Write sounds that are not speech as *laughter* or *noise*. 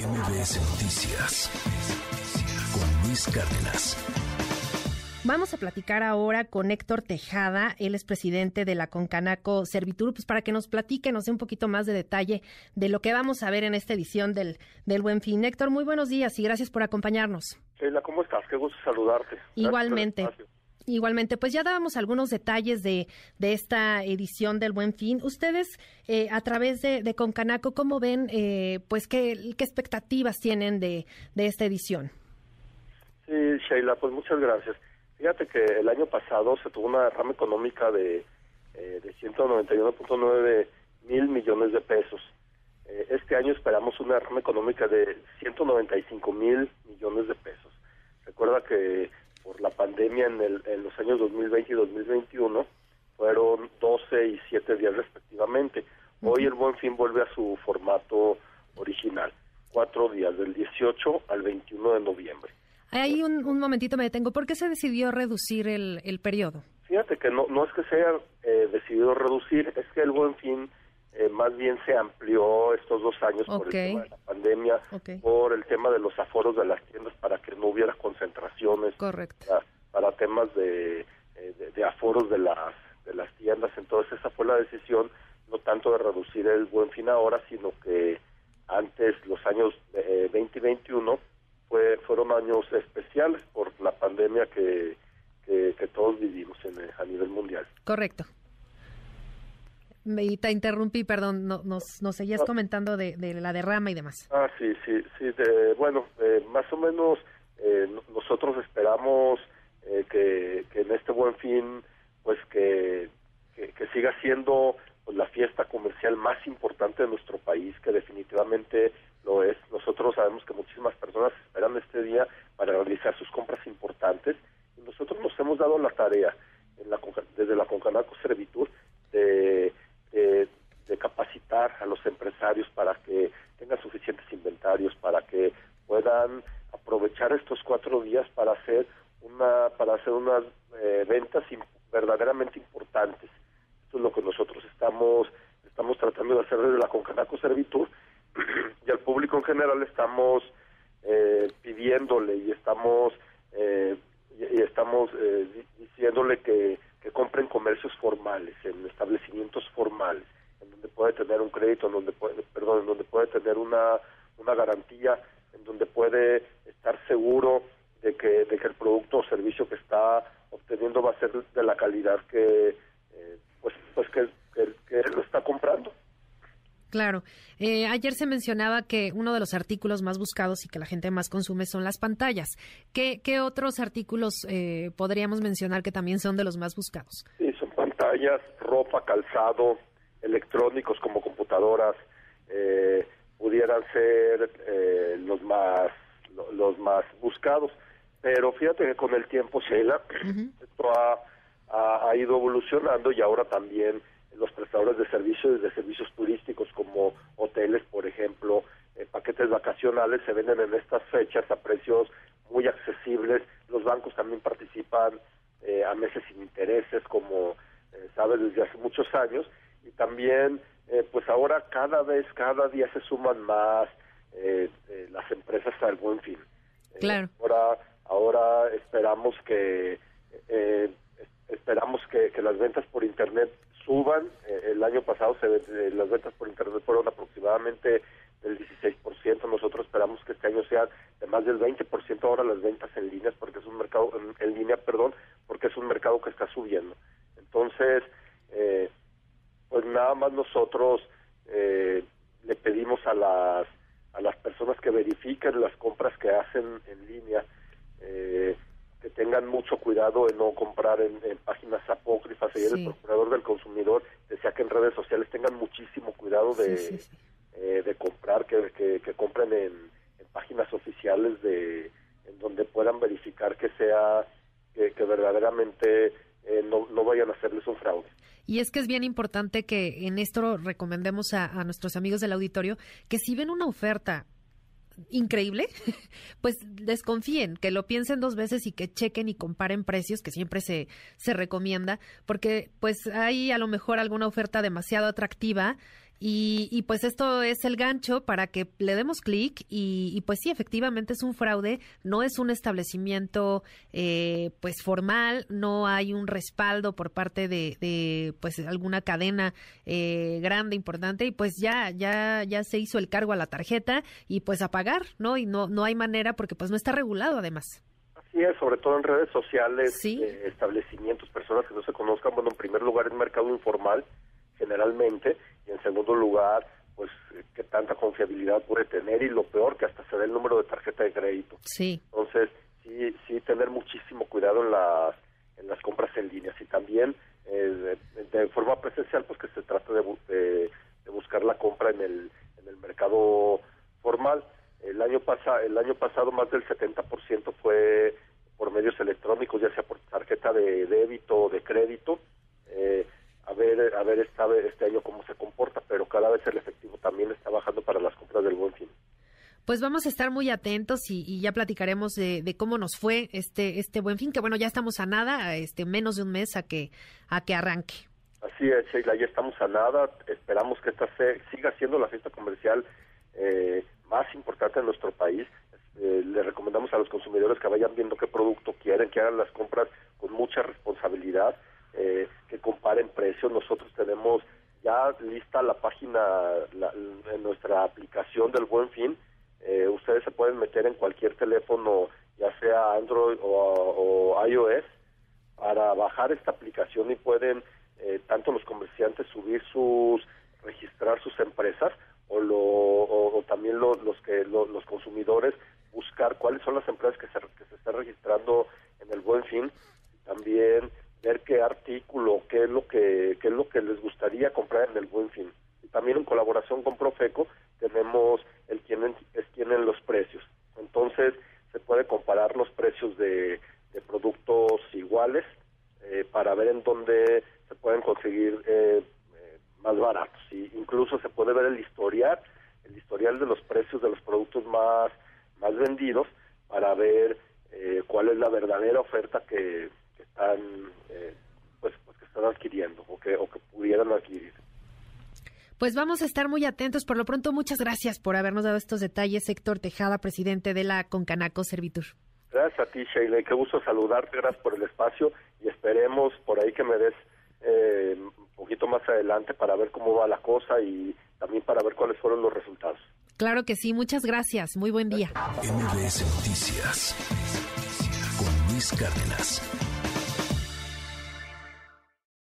MBS Noticias con Luis Cárdenas. Vamos a platicar ahora con Héctor Tejada, él es presidente de la Concanaco Servitur, pues para que nos platique, nos dé un poquito más de detalle de lo que vamos a ver en esta edición del, del Buen Fin. Héctor, muy buenos días y gracias por acompañarnos. Sheila, ¿cómo estás? Qué gusto saludarte. Igualmente. Igualmente, pues ya dábamos algunos detalles de, de esta edición del Buen Fin. Ustedes, eh, a través de, de, Concanaco, ¿cómo ven, eh, pues, qué, qué expectativas tienen de, de esta edición? Sí, Sheila, pues muchas gracias. Fíjate que el año pasado se tuvo una derrama económica de, eh, de 191.9 mil millones de pesos. Eh, este año esperamos una derrama económica de 195 mil millones de pesos. Recuerda que por la pandemia en, el, en los años 2020 y 2021 fueron 12 y 7 días respectivamente. Hoy el Buen Fin vuelve a su formato original, cuatro días, del 18 al 21 de noviembre. Ahí un, un, momentito me detengo. ¿Por qué se decidió reducir el, el periodo? Fíjate que no, no es que se haya eh, decidido reducir, es que el Buen Fin eh, más bien se amplió estos dos años okay. por el tema de la pandemia, okay. por el tema de los aforos de las tiendas para que no hubiera concentraciones. Correcto. Para, para temas de, eh, de, de, aforos de las, de las tiendas. Entonces esa fue la decisión, no tanto de reducir el Buen Fin ahora, sino que antes, los años eh, 20 y 21, fue, fueron años especiales por la pandemia que, que, que todos vivimos en, a nivel mundial. Correcto. Y te interrumpí, perdón, no, nos, nos seguías ah, comentando de, de, la derrama y demás. Ah, sí, sí, sí. De, bueno, eh, más o menos eh, nosotros esperamos eh, que, que, en este buen fin, pues que, que, que siga siendo pues, la fiesta comercial más importante de nuestro país, que definitivamente lo es. Nosotros sabemos que muchísimas personas esperan este día para realizar sus compras importantes y nosotros nos hemos dado la tarea en la, desde la Concanaco Servitur de, de, de, capacitar a para que tengan suficientes inventarios, para que puedan aprovechar estos cuatro días para hacer una para hacer unas eh, ventas verdaderamente importantes. Esto es lo que nosotros estamos estamos tratando de hacer desde la Concanaco Servitur *clears throat* y al público en general estamos eh, pidiéndole y estamos eh, y, y, estamos eh, diciéndole que, que, compren comercios formales, en establecimientos formales, puede tener un crédito, en donde puede, perdón, en donde puede tener una, una garantía, en donde puede estar seguro de que, de que el producto o servicio que está obteniendo va a ser de la calidad que pues pues que, que, que lo está comprando. Claro. Eh, ayer se mencionaba que uno de los artículos más buscados y que la gente más consume son las pantallas. ¿Qué, qué otros artículos eh, podríamos mencionar que también son de los más buscados? Sí, son pantallas, ropa, calzado, electrónicos como computadoras, eh, pudieran ser los más los más buscados. Pero fíjate que con el tiempo, Sheila, uh *clears throat* -huh. esto ha, ha, ha ido evolucionando y ahora también los prestadores de servicios de servicios turísticos como hoteles, por ejemplo, eh, paquetes vacacionales se venden en estas fechas a precios muy accesibles. Los bancos también participan eh, a meses sin intereses, como eh, sabes desde hace muchos años, también, eh, pues ahora cada vez, cada día se suman más eh, las empresas al buen fin. Claro. ahora, ahora esperamos que esperamos que, que las ventas por internet suban. Eh, el año pasado se, eh, las ventas por Internet fueron aproximadamente del 16%. Nosotros esperamos que este año sea de más del 20% ahora las ventas en línea, porque es un mercado, en, en línea, perdón, porque es un mercado que está subiendo. Entonces, eh, pues nada más nosotros le pedimos a las, a las personas que verifiquen las compras que hacen en línea, que tengan mucho cuidado en no comprar en, en páginas apócrifas. Ayer sí. el procurador del consumidor decía que en redes sociales tengan muchísimo cuidado de, sí, sí, eh, de comprar, que, que, que compren en, en, páginas oficiales de en donde puedan verificar que sea que, que verdaderamente eh, no, no vayan a hacerles un fraude. Y es que es bien importante que en esto recomendemos a, nuestros amigos del auditorio que si ven una oferta increíble, *laughs* pues desconfíen, que lo piensen dos veces y que chequen y comparen precios, que siempre se, se recomienda, porque pues hay a lo mejor alguna oferta demasiado atractiva Y, pues esto es el gancho para que le demos clic y, pues sí, efectivamente es un fraude, no es un establecimiento eh, pues formal, no hay un respaldo por parte de, pues alguna cadena eh, grande, importante y pues ya, ya, ya se hizo el cargo a la tarjeta y pues a pagar, ¿no? Y no, no hay manera porque pues no está regulado además. Así es, sobre todo en redes sociales, eh, establecimientos, personas que no se conozcan, bueno, en primer lugar es mercado informal generalmente y en segundo lugar pues qué tanta confiabilidad puede tener y lo peor que hasta se dé el número de tarjeta de crédito. Sí. Entonces, sí, sí tener muchísimo cuidado en las, en las compras en línea. Y también eh, de, forma presencial, pues que se trata de, de, buscar la compra en el, en el mercado formal. El año, pasa, el año pasado más del 70% fue por medios electrónicos, ya sea por tarjeta de débito o de crédito. Eh, ver, a ver esta, este año cómo se comporta, pero cada vez el efectivo también está bajando para las compras del buen fin. Pues vamos a estar muy atentos y, ya platicaremos de, cómo nos fue este este buen fin, que bueno, ya estamos a nada, este menos de un mes a que a que arranque. Así es, Sheila, ya estamos a nada. Esperamos que esta siga siendo la fiesta comercial eh, más importante en nuestro país. Eh, le recomendamos a los consumidores que vayan viendo qué producto quieren, que hagan las compras con mucha responsabilidad eh, que comparen precios. Nosotros tenemos ya lista la página en nuestra aplicación del Buen Fin. Eh, ustedes se pueden meter en cualquier teléfono, ya sea Android o, iOS, para bajar esta aplicación y pueden eh, tanto los comerciantes subir sus, registrar sus empresas o, lo, o, también los que los consumidores buscar cuáles son las empresas que se, que se están registrando en el Buen Fin. También ver qué artículo, qué es lo que qué es lo que les gustaría comprar en el Buen Fin. También en colaboración con Profeco tenemos el quién es quién en los precios. Entonces se puede comparar los precios de, productos iguales eh, para ver en dónde se pueden conseguir eh, eh, más baratos. Y incluso se puede ver el historial, el historial de los precios de los productos más más vendidos para ver cuál es la verdadera oferta que, están eh, pues, pues, que están adquiriendo o que, o que pudieran adquirir. Pues vamos a estar muy atentos. Por lo pronto, muchas gracias por habernos dado estos detalles, Héctor Tejada, presidente de la Concanaco Servitur. Gracias a ti, Sheila, qué gusto saludarte, gracias por el espacio y esperemos por ahí que me des eh, un poquito más adelante para ver cómo va la cosa y también para ver cuáles fueron los resultados. Claro que sí, muchas gracias, muy buen día. MBS Noticias con Luis Cárdenas.